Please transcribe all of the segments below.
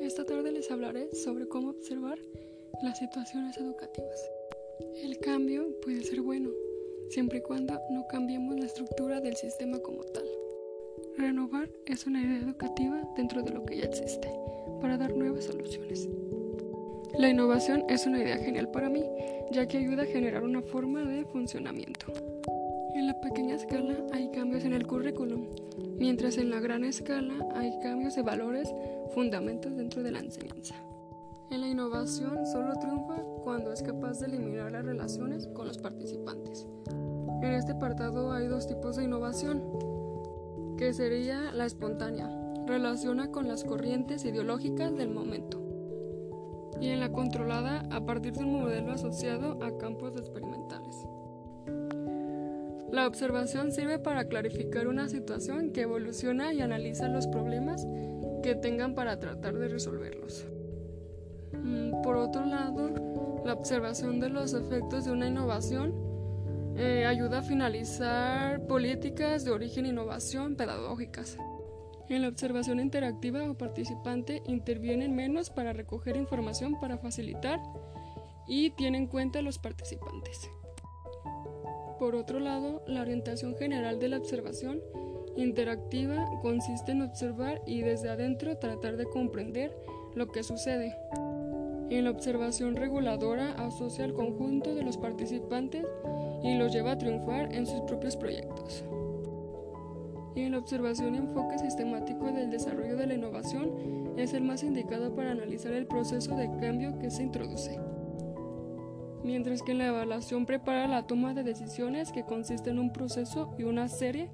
esta tarde les hablaré sobre cómo observar las situaciones educativas. El cambio puede ser bueno, siempre y cuando no cambiemos la estructura del sistema como tal. Renovar es una idea educativa dentro de lo que ya existe, para dar nuevas soluciones. La innovación es una idea genial para mí, ya que ayuda a generar una forma de funcionamiento. En la pequeña escala hay cambios en el currículum, mientras en la gran escala hay cambios de valores, fundamentos dentro de la enseñanza. En la innovación solo triunfa cuando es capaz de eliminar las relaciones con los participantes. En este apartado hay dos tipos de innovación, que sería la espontánea, relaciona con las corrientes ideológicas del momento, y en la controlada a partir de un modelo asociado a campos experimentales. La observación sirve para clarificar una situación que evoluciona y analiza los problemas que tengan para tratar de resolverlos. Mm, por otro lado, la observación de los efectos de una innovación eh, ayuda a finalizar políticas de origen innovación pedagógicas. En la observación interactiva o participante intervienen menos para recoger información para facilitar y tiene en cuenta a los participantes. Por otro lado, la orientación general de la observación interactiva consiste en observar y desde adentro tratar de comprender lo que sucede. En la observación reguladora asocia al conjunto de los participantes y los lleva a triunfar en sus propios proyectos. Y en la observación enfoque sistemático del desarrollo de la innovación es el más indicado para analizar el proceso de cambio que se introduce mientras que en la evaluación prepara la toma de decisiones que consiste en un proceso y una serie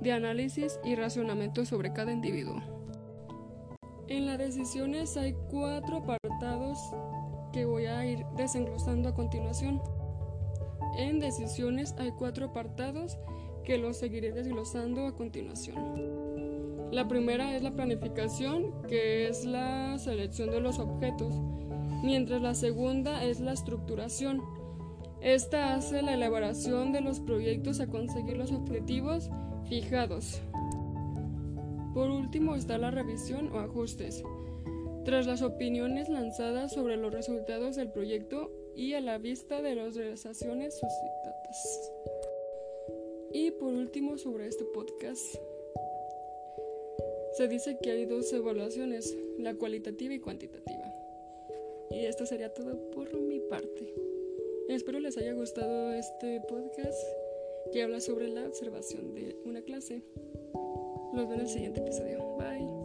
de análisis y razonamiento sobre cada individuo. En las decisiones hay cuatro apartados que voy a ir desenglosando a continuación. En decisiones hay cuatro apartados que los seguiré desglosando a continuación. La primera es la planificación, que es la selección de los objetos mientras la segunda es la estructuración. Esta hace la elaboración de los proyectos a conseguir los objetivos fijados. Por último está la revisión o ajustes. Tras las opiniones lanzadas sobre los resultados del proyecto y a la vista de las realizaciones suscitadas. Y por último sobre este podcast. Se dice que hay dos evaluaciones, la cualitativa y cuantitativa. Y esto sería todo por mi parte. Espero les haya gustado este podcast que habla sobre la observación de una clase. Los veo en el siguiente episodio. Bye.